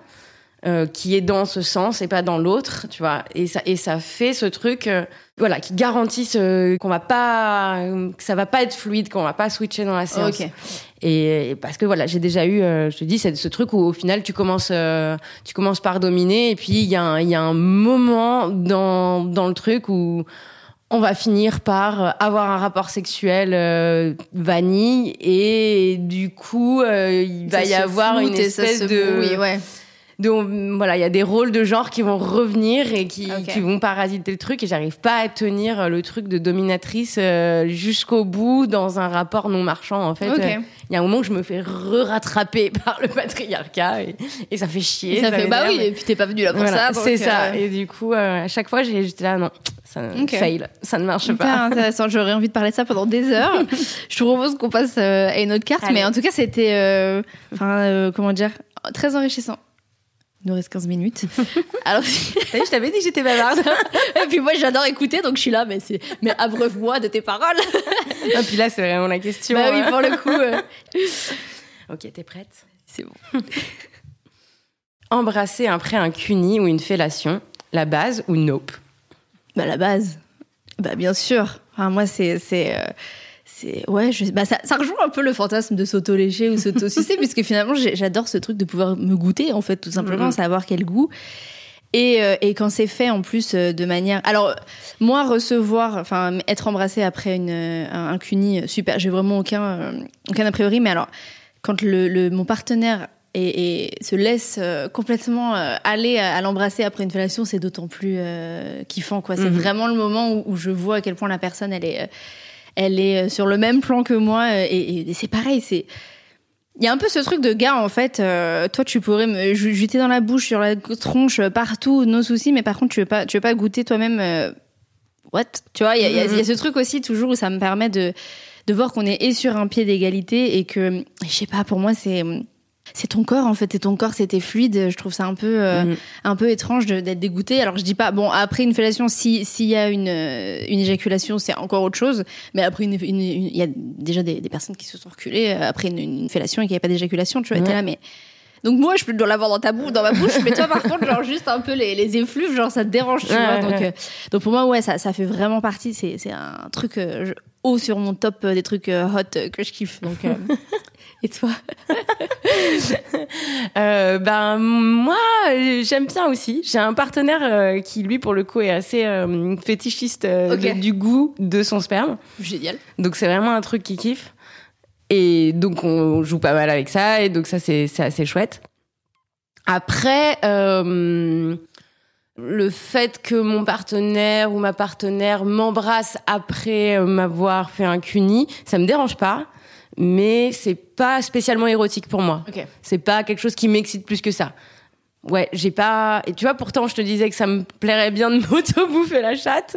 Speaker 2: Euh, qui est dans ce sens et pas dans l'autre, tu vois. Et ça, et ça fait ce truc, euh, voilà, qui garantit ce, qu'on va pas, que ça va pas être fluide, qu'on va pas switcher dans la séance. Et, parce que voilà, j'ai déjà eu, euh, je te dis, c'est ce truc où au final tu commences, tu commences par dominer et puis il y a un, il y a un moment dans dans le truc où on va finir par avoir un rapport sexuel vanille et du coup il va y avoir une espèce de
Speaker 1: oui, ouais
Speaker 2: donc voilà, il y a des rôles de genre qui vont revenir et qui, qui vont parasiter le truc et j'arrive pas à tenir le truc de dominatrice euh, jusqu'au bout dans un rapport non marchand en fait. Euh, il y a un moment où je me fais re-rattraper par le patriarcat et, et ça fait chier.
Speaker 1: ça, fait bah oui, et puis t'es pas venu là pour ça.
Speaker 2: C'est ça. Euh, et du coup, à chaque fois, j'étais là non, ça fail, ça ne marche pas.
Speaker 1: intéressant. J'aurais envie de parler de ça pendant des heures. je te propose qu'on passe à une autre carte, mais en tout cas, c'était, enfin, comment dire, très enrichissant. Il nous reste 15 minutes.
Speaker 2: Alors, je t'avais dit que j'étais bavarde.
Speaker 1: et puis moi, j'adore écouter, donc je suis là, mais, c'est... mais abreuve-moi de tes paroles.
Speaker 2: et puis là, c'est vraiment la question.
Speaker 1: Bah oui, hein. pour le coup.
Speaker 2: ok, t'es prête?
Speaker 1: C'est bon.
Speaker 2: Embrasser après un cuni ou une fellation, la base ou nope?
Speaker 1: Bah la base. Bah bien sûr. Enfin, moi, c'est... c'est euh, ouais, je, bah ça, ça rejoint un peu le fantasme de s'auto-lécher ou s'auto-sucer, puisque finalement, j'adore ce truc de pouvoir me goûter, en fait, tout simplement, mm-hmm. savoir quel goût. Et, euh, et, quand c'est fait en plus euh, de manière. Alors, moi, recevoir, enfin, être embrassé après une, un, un cuni, super, j'ai vraiment aucun, euh, aucun a priori, mais alors, quand le, le mon partenaire et, et, se laisse complètement aller à, l'embrasser après une fellation, c'est d'autant plus kiffant, quoi. C'est mm-hmm. vraiment le moment où, où, je vois à quel point la personne, elle est elle est euh, sur le même plan que moi euh, et, c'est pareil, c'est il y a un peu ce truc de gars en fait. Euh, toi, tu pourrais me jeter dans la bouche, sur la tronche, partout, nos soucis, mais par contre, tu veux pas, tu veux pas goûter toi-même. what? Tu vois, il y, a, ce truc aussi toujours où ça me permet de de voir qu'on est et sur un pied d'égalité et que je sais pas. Pour moi, c'est c'est ton corps en fait, c'est ton corps, c'était fluide. Je trouve ça un peu euh, mhm. un peu étrange d'être dégoûté. Alors je dis pas bon après une fellation, si s'il y a une euh, une éjaculation, c'est encore autre chose. Mais après une il y a déjà des, des, personnes qui se sont reculées euh, après une, une fellation et qu'il n'y avait pas d'éjaculation. Tu vois, là mais donc moi, je peux l'avoir dans ta bouche, dans ma bouche, mais toi, par contre, genre juste un peu les, les effluves, genre ça te dérange, tu vois. Donc, donc pour moi, ouais, ça, ça fait vraiment partie. C'est, c'est un truc haut sur mon top des trucs hot que je kiffe. Donc Et toi
Speaker 2: euh, Ben moi, j'aime bien aussi. J'ai un partenaire euh, qui, lui, pour le coup, est assez euh, fétichiste du goût de son sperme.
Speaker 1: Génial.
Speaker 2: Donc c'est vraiment un truc qui kiffe. Et donc on joue pas mal avec ça. Et donc ça, c'est assez chouette. Après, le fait que mon partenaire ou ma partenaire m'embrasse après m'avoir fait un cuni, ça me dérange pas mais c'est pas spécialement érotique pour moi. C'est pas quelque chose qui m'excite plus que ça. Ouais, j'ai pas. Et tu vois, pourtant, je te disais que ça me plairait bien de m'auto-bouffer la chatte.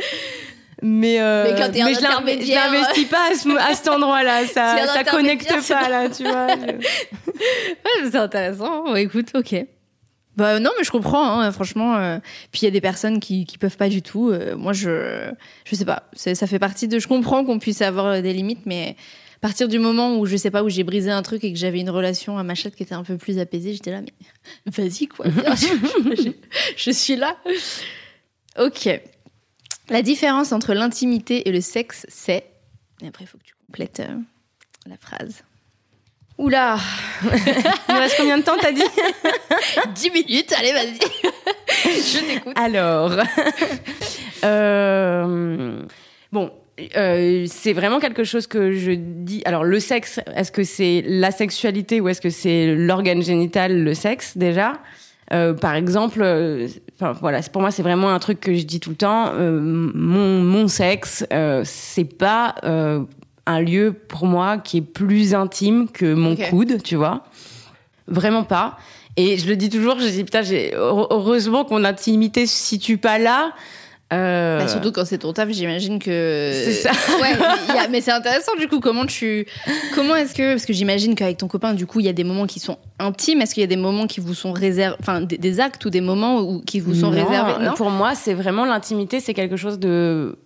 Speaker 2: Mais, euh,
Speaker 1: mais, quand mais je
Speaker 2: l'investis pas à, cet endroit-là. Ça, ça connecte pas, là, tu vois.
Speaker 1: ouais, c'est intéressant. écoute, ok. Bah non, mais je comprends, hein, franchement. Euh, puis il y a des personnes qui, qui peuvent pas du tout. Euh, moi, je, je sais pas. Ça fait partie de. Je comprends qu'on puisse avoir des limites, mais à partir du moment où je sais pas où j'ai brisé un truc et que j'avais une relation à Machette qui était un peu plus apaisée, j'étais là, mais vas-y quoi. je, je suis là. Ok. La différence entre l'intimité et le sexe, c'est. Et après, il faut que tu complètes euh, la phrase.
Speaker 2: Oula Il nous reste combien de temps, t'as dit?
Speaker 1: 10 minutes, allez, vas-y. Je t'écoute.
Speaker 2: Alors. Euh, bon. Euh, c'est vraiment quelque chose que je dis. Alors, le sexe, est-ce que c'est la sexualité ou est-ce que c'est l'organe génital, le sexe, déjà? Euh, par exemple, enfin voilà, pour moi c'est vraiment un truc que je dis tout le temps. mon, mon sexe, c'est pas un lieu pour moi qui est plus intime que mon coude, tu vois? Vraiment pas. Et je le dis toujours, je dis putain, heureusement que mon intimité se situe pas là.
Speaker 1: Euh... Bah, surtout quand c'est ton taf, j'imagine que.
Speaker 2: C'est ça.
Speaker 1: ouais, mais c'est intéressant du coup. Comment tu, comment est-ce que, parce que j'imagine qu'avec ton copain, du coup, il y a des moments qui sont intimes. Est-ce qu'il y a des moments qui vous sont réservés, enfin des, actes ou des moments où, qui vous sont réservés?
Speaker 2: Non. Pour moi, c'est vraiment l'intimité. C'est quelque chose de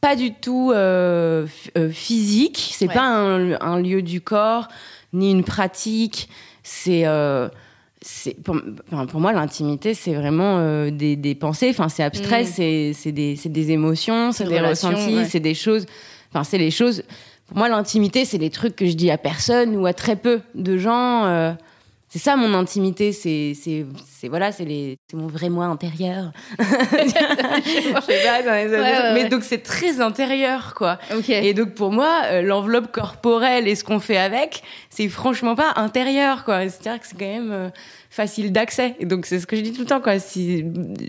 Speaker 2: pas du tout euh, euh, physique. C'est pas un, lieu du corps ni une pratique. C'est euh, pour, pour, moi l'intimité c'est vraiment des, des, pensées. Enfin c'est abstrait. Mm. C'est des, des émotions, c'est des ressentis, c'est des choses. Enfin c'est les choses. Pour moi l'intimité c'est des trucs que je dis à personne ou à très peu de gens c'est ça mon intimité, c'est voilà, c'est les c'est mon vrai moi intérieur. mais donc c'est très intérieur quoi. Et donc pour moi, euh, l'enveloppe corporelle et ce qu'on fait avec, c'est franchement pas intérieur quoi. C'est-à-dire que c'est quand même euh, facile d'accès. Et donc c'est ce que je dis tout le temps quoi. Si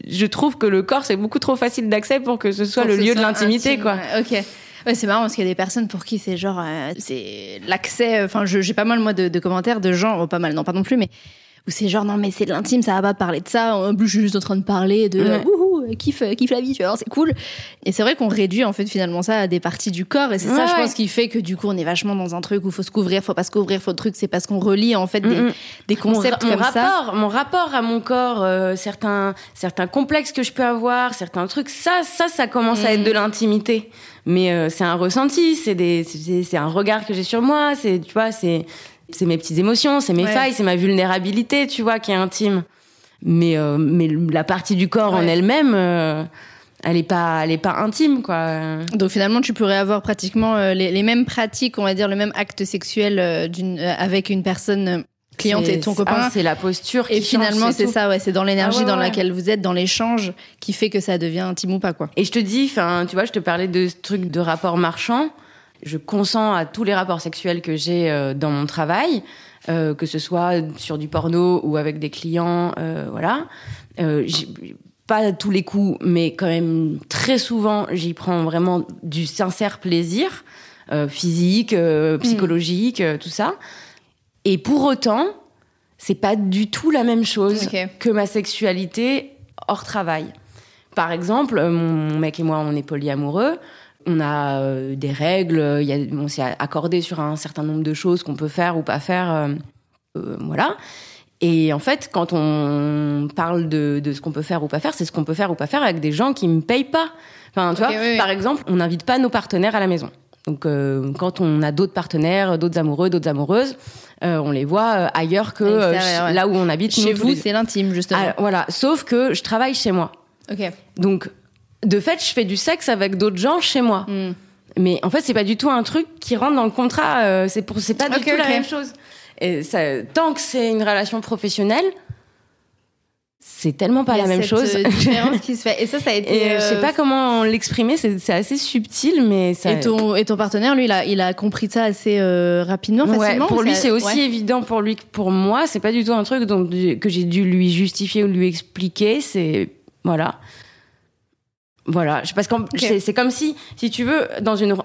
Speaker 2: je trouve que le corps c'est beaucoup trop facile d'accès pour que ce soit le lieu de l'intimité quoi.
Speaker 1: OK. C'est marrant parce qu'il y a des personnes pour qui c'est genre, euh, c'est l'accès. Enfin, j'ai pas mal moi de, de commentaires de gens, oh, pas mal, non pas non plus, mais où c'est genre non mais c'est de l'intime, ça va pas parler de ça. En plus, je suis juste en train de parler de ouais. wouhou, kiffe, kiffe la vie, tu vois, c'est cool. Et c'est vrai qu'on réduit en fait finalement ça à des parties du corps, et c'est ça, je pense, qui fait que du coup on est vachement dans un truc où faut se couvrir, faut pas se couvrir, faut le truc, c'est parce qu'on relie en fait des, des concepts
Speaker 2: mon,
Speaker 1: comme
Speaker 2: rapport,
Speaker 1: ça.
Speaker 2: Mon rapport à mon corps, euh, certains certains complexes que je peux avoir, certains trucs, ça ça ça commence à être de l'intimité mais euh, c'est un ressenti, c'est des, c'est un regard que j'ai sur moi, c'est, tu vois, c'est, c'est mes petites émotions, c'est mes failles, c'est ma vulnérabilité, tu vois, qui est intime. Mais, euh, mais la partie du corps en elle-même, euh, elle est pas, elle est pas intime, quoi.
Speaker 1: Donc finalement, tu pourrais avoir pratiquement les, les, mêmes pratiques, on va dire, le même acte sexuel d'une, avec une personne cliente et ton copain.
Speaker 2: Ah, c'est la posture.
Speaker 1: et finalement, c'est ça, ouais, c'est dans l'énergie ah dans laquelle vous êtes, dans l'échange, qui fait que ça devient intime ou pas, quoi.
Speaker 2: Et je te dis, enfin, tu vois, je te parlais de ce truc de rapport marchand. Je consens à tous les rapports sexuels que j'ai euh, dans mon travail, euh, que ce soit sur du porno ou avec des clients, euh, voilà. Pas tous les coups, mais quand même très souvent, j'y prends vraiment du sincère plaisir, physique, euh, psychologique, tout ça. Et pour autant, c'est pas du tout la même chose que ma sexualité hors travail. Par exemple, mon mec et moi, on est polyamoureux. On a euh, des règles, y a, on s'est accordé sur un certain nombre de choses qu'on peut faire ou pas faire. Euh, euh, voilà. Et en fait, quand on parle de, de ce qu'on peut faire ou pas faire, c'est ce qu'on peut faire ou pas faire avec des gens qui me payent pas. Enfin, tu vois, par exemple, on n'invite pas nos partenaires à la maison. Donc, euh, quand on a d'autres partenaires, d'autres amoureux, d'autres amoureuses, euh, on les voit ailleurs que là où on habite.
Speaker 1: Chez vous, c'est l'intime, justement.
Speaker 2: Ah, voilà. Sauf que je travaille chez moi.
Speaker 1: Ok.
Speaker 2: Donc, de fait, je fais du sexe avec d'autres gens chez moi. Hmm. Mais en fait, c'est pas du tout un truc qui rentre dans le contrat. c'est pour, c'est pas du tout la même chose. Et ça, tant que c'est une relation professionnelle, c'est tellement pas la même chose.
Speaker 1: Euh, différence qui se fait. Et ça, ça a été.
Speaker 2: Et, Je sais pas euh, comment l'exprimer. C'est assez subtil, mais ça.
Speaker 1: Et ton, et ton partenaire, lui, il a, il a compris ça assez euh, rapidement, facilement.
Speaker 2: pour lui, c'est aussi évident pour lui que pour moi. C'est pas du tout un truc donc, que j'ai dû lui justifier ou lui expliquer. C'est voilà. Voilà, parce que c'est comme si, si tu veux, dans une,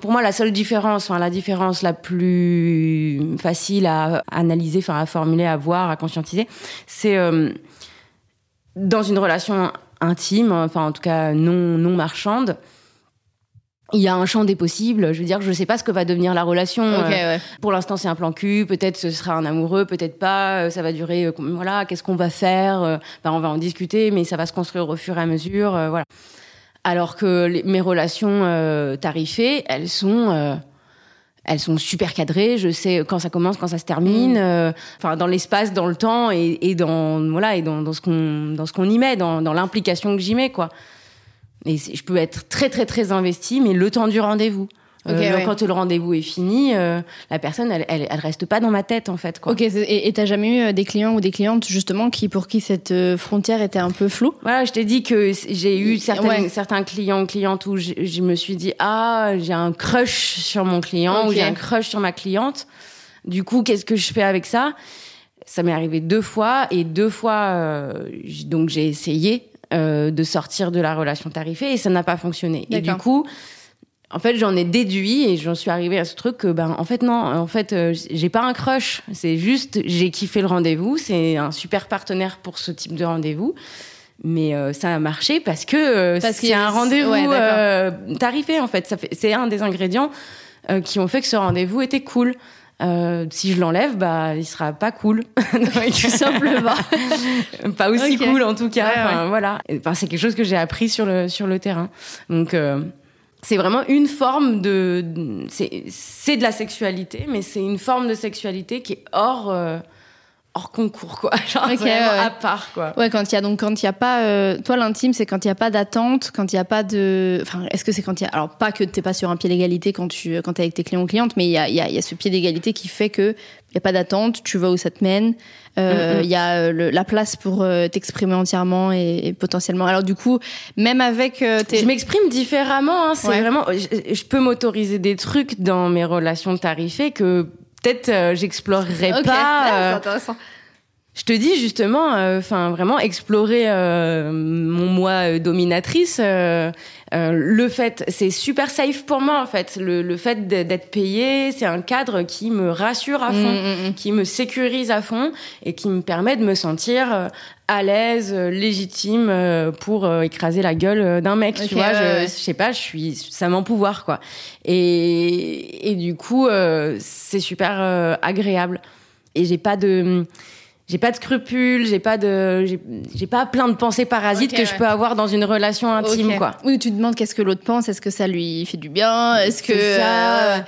Speaker 2: pour moi, la seule différence, enfin la différence la plus facile à analyser, enfin à formuler, à voir, à conscientiser, c'est dans une relation intime, enfin en tout cas non non marchande, il y a un champ des possibles. Je veux dire, je sais pas ce que va devenir la relation.
Speaker 1: Euh,
Speaker 2: pour l'instant, c'est un plan cul. Peut-être ce sera un amoureux, peut-être pas. Euh, ça va durer. Euh, voilà, qu'est-ce qu'on va faire ben, on va en discuter, mais ça va se construire au fur et à mesure. voilà. Alors que mes relations tarifées, elles sont elles sont super cadrées. Je sais quand ça commence, quand ça se termine. Mm. enfin, dans l'espace, dans le temps et, et dans voilà et dans, dans ce qu'on dans ce qu'on y met, dans, dans l'implication que j'y mets, quoi. Et je peux être très très très investi, mais le temps du rendez-vous. Euh, quand le rendez-vous est fini, euh, la personne, elle, elle, elle, reste pas dans ma tête en fait. Quoi.
Speaker 1: Ok. Et t'as jamais eu euh, des clients ou des clientes justement qui pour qui cette frontière était un peu floue?
Speaker 2: Voilà, je t'ai dit que j'ai eu certaines, certains clients ou clientes où je, me suis dit ah j'ai un crush sur mon client ou j'ai un crush sur ma cliente. Du coup, qu'est-ce que je fais avec ça? Ça m'est arrivé deux fois et deux fois donc j'ai essayé euh, de sortir de la relation tarifée et ça n'a pas fonctionné. Et du coup, en fait, j'en ai déduit et j'en suis arrivée à ce truc que, ben, en fait, non, en fait, euh, j'ai pas un crush. C'est juste, j'ai kiffé le rendez-vous. C'est un super partenaire pour ce type de rendez-vous. Mais euh, ça a marché parce que c'est un rendez-vous tarifé, en fait. C'est un des ingrédients qui ont fait que ce rendez-vous était cool. Euh, si je l'enlève, bah, il sera pas cool.
Speaker 1: Tout simplement.
Speaker 2: pas aussi cool, en tout cas. Voilà. Enfin, c'est quelque chose que j'ai appris sur le, sur le terrain. Donc, euh, c'est vraiment une forme de, c'est de la sexualité, mais c'est une forme de sexualité qui est hors, euh, hors concours quoi. Genre à part quoi.
Speaker 1: Ouais quand il y a donc quand il y a pas euh, toi l'intime c'est quand il y a pas d'attente quand il y a pas de enfin est-ce que c'est quand il y a alors pas que t'es pas sur un pied d'égalité quand tu quand es avec tes clients ou clientes mais il y a il y a, y a ce pied d'égalité qui fait que il y a pas d'attente tu vois où ça te mène euh, il y a euh, la place pour euh, t'exprimer entièrement et, potentiellement. Alors du coup même avec tes...
Speaker 2: je m'exprime différemment hein, c'est vraiment je, je peux m'autoriser des trucs dans mes relations tarifées que peut-être euh, j'explorerai pas. Euh, je te dis justement, euh, enfin vraiment explorer mon moi dominatrice. le fait, c'est super safe pour moi en fait. Le, le fait d'être payé, c'est un cadre qui me rassure à fond, mm, mm, mm. qui me sécurise à fond et qui me permet de me sentir à l'aise, légitime pour écraser la gueule d'un mec. tu vois, je, je, sais pas, je suis, ça m'empouvoir quoi. Et, et du coup, c'est super agréable. Et j'ai pas de j'ai pas de scrupules, j'ai pas de, j'ai pas plein de pensées parasites que je peux avoir dans une relation intime, quoi.
Speaker 1: Oui, tu te demandes qu'est-ce que l'autre pense, est-ce que ça lui fait du bien, est-ce que ça.
Speaker 2: Euh,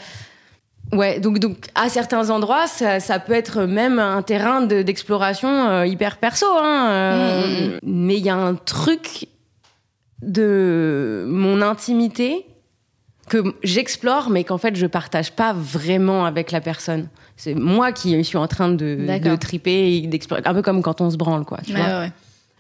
Speaker 2: ouais, donc donc à certains endroits, ça, ça peut être même un terrain d'exploration euh, hyper perso, hein. Euh, mm, mm, mm. Mais il y a un truc de mon intimité que j'explore, mais qu'en fait je partage pas vraiment avec la personne c'est moi qui suis en train de, de triper et d'explorer. Un peu comme quand on se branle, quoi. Tu vois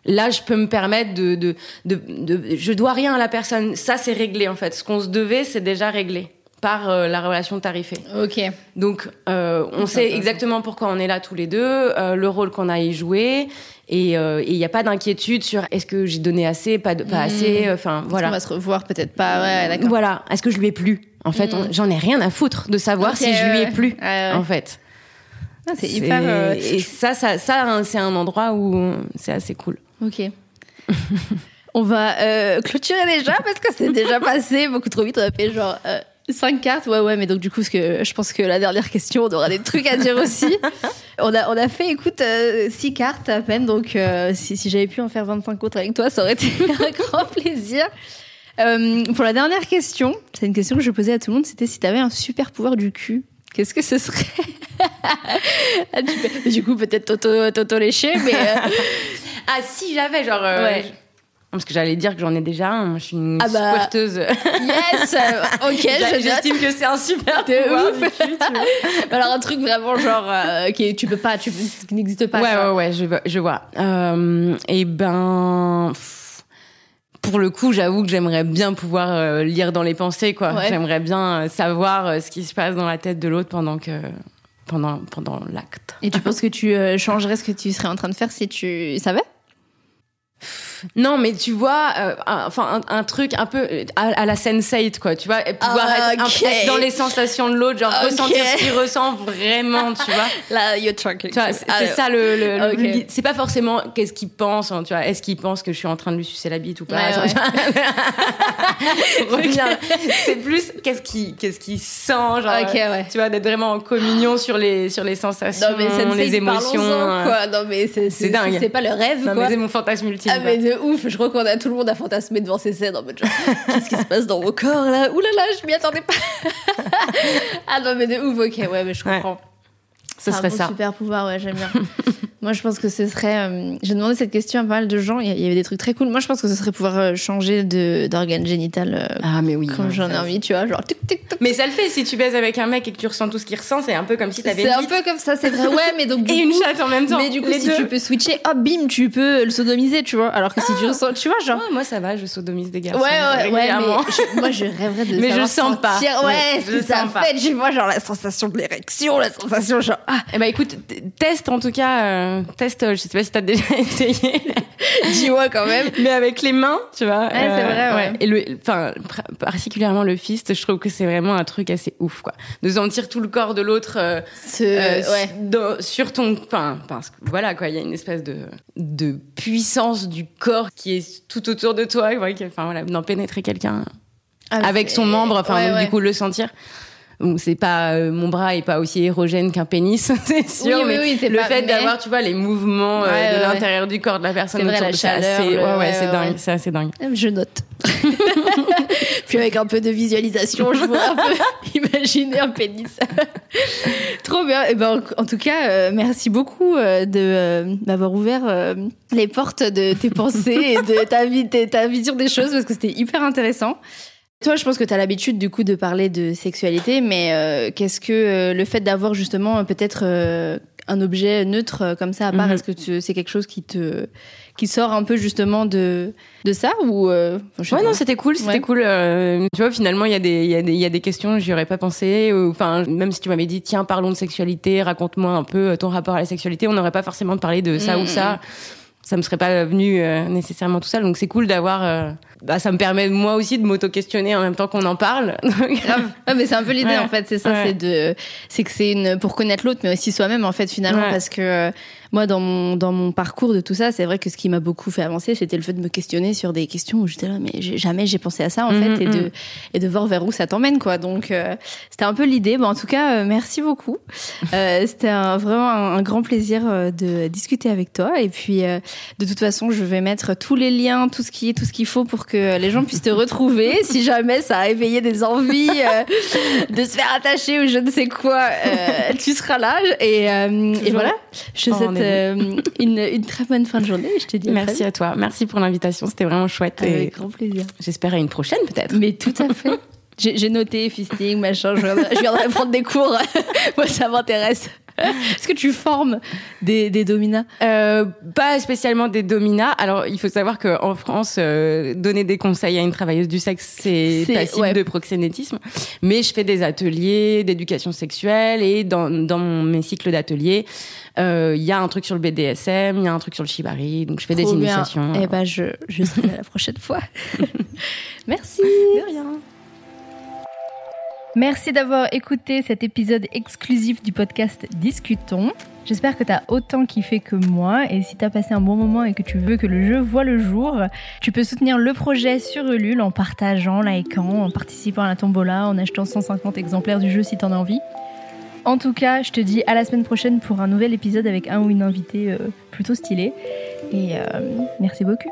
Speaker 2: Là, je peux me permettre de, de, de, de, Je dois rien à la personne. Ça, c'est réglé, en fait. Ce qu'on se devait, c'est déjà réglé par euh, la relation tarifée.
Speaker 1: Ok.
Speaker 2: Donc, euh, on sait exactement pourquoi on est là tous les deux, euh, le rôle qu'on a y joué, et il n'y a pas d'inquiétude sur est-ce que j'ai donné assez, pas, de, pas hmm. assez. Enfin, voilà.
Speaker 1: On va se revoir peut-être pas? Ouais.
Speaker 2: Voilà. Est-ce que je lui ai plu? En fait, mm. j'en ai rien à foutre de savoir si je lui ai plu, en fait.
Speaker 1: Ah, c'est hyper. Euh,
Speaker 2: et ça, ça, ça hein, c'est un endroit où c'est assez cool.
Speaker 1: Ok. on va euh, clôturer déjà parce que c'est déjà passé beaucoup trop vite. On a fait genre. Euh, cinq cartes, ouais, ouais, mais donc du coup, que, je pense que la dernière question, on aura des trucs à dire aussi. on, a, on a fait, écoute, six cartes à peine, donc si, si j'avais pu en faire 25 autres avec toi, ça aurait été un grand plaisir. Euh, pour la dernière question, c'est une question que je posais à tout le monde, c'était si tu avais un super pouvoir du cul, qu'est-ce que ce serait? Ah, Du coup, peut-être Toto, Toto léché, mais... Euh,
Speaker 2: ah si, j'avais, genre... Euh, parce que j'allais dire que j'en ai déjà un. Je suis une ah bah, squirteuse.
Speaker 1: Yes, ok.
Speaker 2: J'estime que c'est un super pouvoir. Du cul,
Speaker 1: Alors un truc vraiment genre qui tu peux pas, tu qui n'existe pas.
Speaker 2: Ouais, ouais, ouais, je, je vois. et ben pour le coup, j'avoue que j'aimerais bien pouvoir euh, lire dans les pensées, quoi. J'aimerais bien euh, savoir euh, ce qui se passe dans la tête de l'autre pendant que pendant pendant l'acte.
Speaker 1: Et tu penses que tu changerais ce que tu serais en train de faire si tu savais?
Speaker 2: Non, mais tu vois, euh, enfin un, truc un peu à, la Sense8, quoi. Tu vois, pouvoir être, dans les sensations de l'autre, genre ressentir ce qu'il ressent vraiment, tu vois.
Speaker 1: Là, you're talking.
Speaker 2: C'est ça le. le, c'est pas forcément qu'est-ce qu'il pense, hein, tu vois. Est-ce qu'il pense que je suis en train de lui sucer la bite ou pas C'est plus qu'est-ce qu'il qu'est-ce qu'il sent, genre. Tu vois, d'être vraiment en communion sur les sur les sensations, non, mais les émotions.
Speaker 1: Quoi. Non mais c'est dingue. C'est pas le rêve. Non,
Speaker 2: quoi. c'est mon fantasme ultime.
Speaker 1: Ah mais de ouf. Je qu'on a tout le monde à fantasmer devant ces scènes en mode genre qu'est-ce qui se passe dans vos corps là? Ouh là là, je m'y attendais pas. ah non mais de ouf. Ok ouais mais je comprends.
Speaker 2: Ce serait ça.
Speaker 1: Super pouvoir ouais j'aime bien. Moi, je pense que ce serait. Euh, j'ai demandé cette question à pas mal de gens. Il y avait des trucs très cool. Moi, je pense que ce serait pouvoir euh, changer d'organe génital. Euh,
Speaker 2: ah, mais oui.
Speaker 1: Comme j'en ai envie, tu vois. Genre, tic, tic,
Speaker 2: Mais ça le fait. Si tu baises avec un mec et que tu ressens tout ce qu'il ressent, c'est un peu comme si t'avais
Speaker 1: C'est un peu comme ça, c'est vrai. Ouais, mais donc.
Speaker 2: et une chatte en même temps.
Speaker 1: Mais du coup, si tu peux switcher, hop, bim, tu peux le sodomiser, tu vois. Alors que si tu ah. ressens. Tu vois, genre.
Speaker 2: moi, ça va, je sodomise des garçons.
Speaker 1: Ouais, ouais, ouais. Mais moi, je rêverais de
Speaker 2: Mais je sens pas.
Speaker 1: Ouais, ce que ça fait. Tu vois, genre la sensation de l'érection, la sensation, genre. Ah.
Speaker 2: Eh ben, écoute, teste en tout cas. Teste, je sais pas si t'as déjà essayé.
Speaker 1: Dis-moi quand même.
Speaker 2: Mais avec les mains, tu vois.
Speaker 1: Ouais, c'est vrai, ouais.
Speaker 2: Et le, enfin, particulièrement le fist, je trouve que c'est vraiment un truc assez ouf, quoi. De sentir tout le corps de l'autre euh, euh, sur ton, enfin, parce que voilà, quoi, il y a une espèce de, de puissance du corps qui est tout autour de toi, enfin voilà, d'en pénétrer quelqu'un ah, avec son membre, enfin, du coup, le sentir c'est pas euh, mon bras est pas aussi érogène qu'un pénis, c'est sûr. mais le fait d'avoir, tu vois, les mouvements euh, de l'intérieur du corps de la personne
Speaker 1: c'est la chaleur, assez,
Speaker 2: ouais, c'est dingue, c'est assez dingue.
Speaker 1: Je note. Puis avec un peu de visualisation, je vois un peu imaginer un pénis. Trop bien. Et eh ben, en tout cas, euh, merci beaucoup de m'avoir ouvert les portes de tes pensées et de ta, ta vision des choses parce que c'était hyper intéressant. Toi, je pense que tu as l'habitude du coup de parler de sexualité, mais euh, qu'est-ce que euh, le fait d'avoir justement peut-être euh, un objet neutre comme ça à part, mhm. est-ce que c'est quelque chose qui te qui sort un peu justement de de ça ou Ouais,
Speaker 2: non, c'était cool, c'était cool. tu vois, finalement, il y a des il y a des il y a des questions, j'y aurais pas pensé. Enfin, même si tu m'avais dit tiens, parlons de sexualité, raconte-moi un peu ton rapport à la sexualité, on n'aurait pas forcément parlé de ça ou mm, ça. Ça me serait pas venu nécessairement tout ça, donc c'est cool d'avoir bah, ça me permet moi aussi de m'auto-questionner en même temps qu'on en parle.
Speaker 1: ah, mais c'est un peu l'idée en fait, c'est ça, c'est de, c'est que c'est une pour connaître l'autre, mais aussi soi-même en fait finalement, parce que moi, dans mon, dans mon parcours de tout ça, c'est vrai que ce qui m'a beaucoup fait avancer, c'était le fait de me questionner sur des questions où j'étais là, mais jamais j'ai pensé à ça, en mhm, fait, et, de, mhm. et de voir vers où ça t'emmène, quoi. Donc, euh, c'était un peu l'idée. Bon, en tout cas, euh, merci beaucoup. Euh, c'était un, vraiment un, grand plaisir de discuter avec toi. Et puis, de toute façon, je vais mettre tous les liens, tout ce qui est, tout ce qu'il faut pour que les gens puissent te retrouver. si jamais ça a éveillé des envies de se faire attacher ou je ne sais quoi, tu seras là. Et, et voilà. Je oh, souhaite euh, une, une, très bonne fin de journée. Je te dis
Speaker 2: Merci à toi. Merci pour l'invitation. C'était vraiment chouette.
Speaker 1: Avec grand plaisir.
Speaker 2: J'espère à une prochaine peut-être.
Speaker 1: Mais tout à fait. J'ai noté fisting, machin. Je viendrai prendre des cours. Moi, ça m'intéresse. Est-ce que tu formes des, des dominas
Speaker 2: euh, Pas spécialement des dominas. Alors, il faut savoir qu'en France, euh, donner des conseils à une travailleuse du sexe, c'est passible de proxénétisme. Mais je fais des ateliers d'éducation sexuelle et dans, dans mes cycles d'ateliers, euh, il y a un truc sur le BDSM, il y a un truc sur le shibari, donc je fais des initiations.
Speaker 1: Eh ben, je, je serai la prochaine fois. Merci.
Speaker 2: De rien.
Speaker 1: Merci d'avoir écouté cet épisode exclusif du podcast Discutons. J'espère que tu as autant kiffé que moi et si tu as passé un bon moment et que tu veux que le jeu voit le jour, tu peux soutenir le projet sur Ulule en partageant, likant, en participant à la tombola, en achetant 150 exemplaires du jeu si tu en as envie. En tout cas, je te dis à la semaine prochaine pour un nouvel épisode avec un ou une invitée euh, plutôt stylée et euh, merci beaucoup.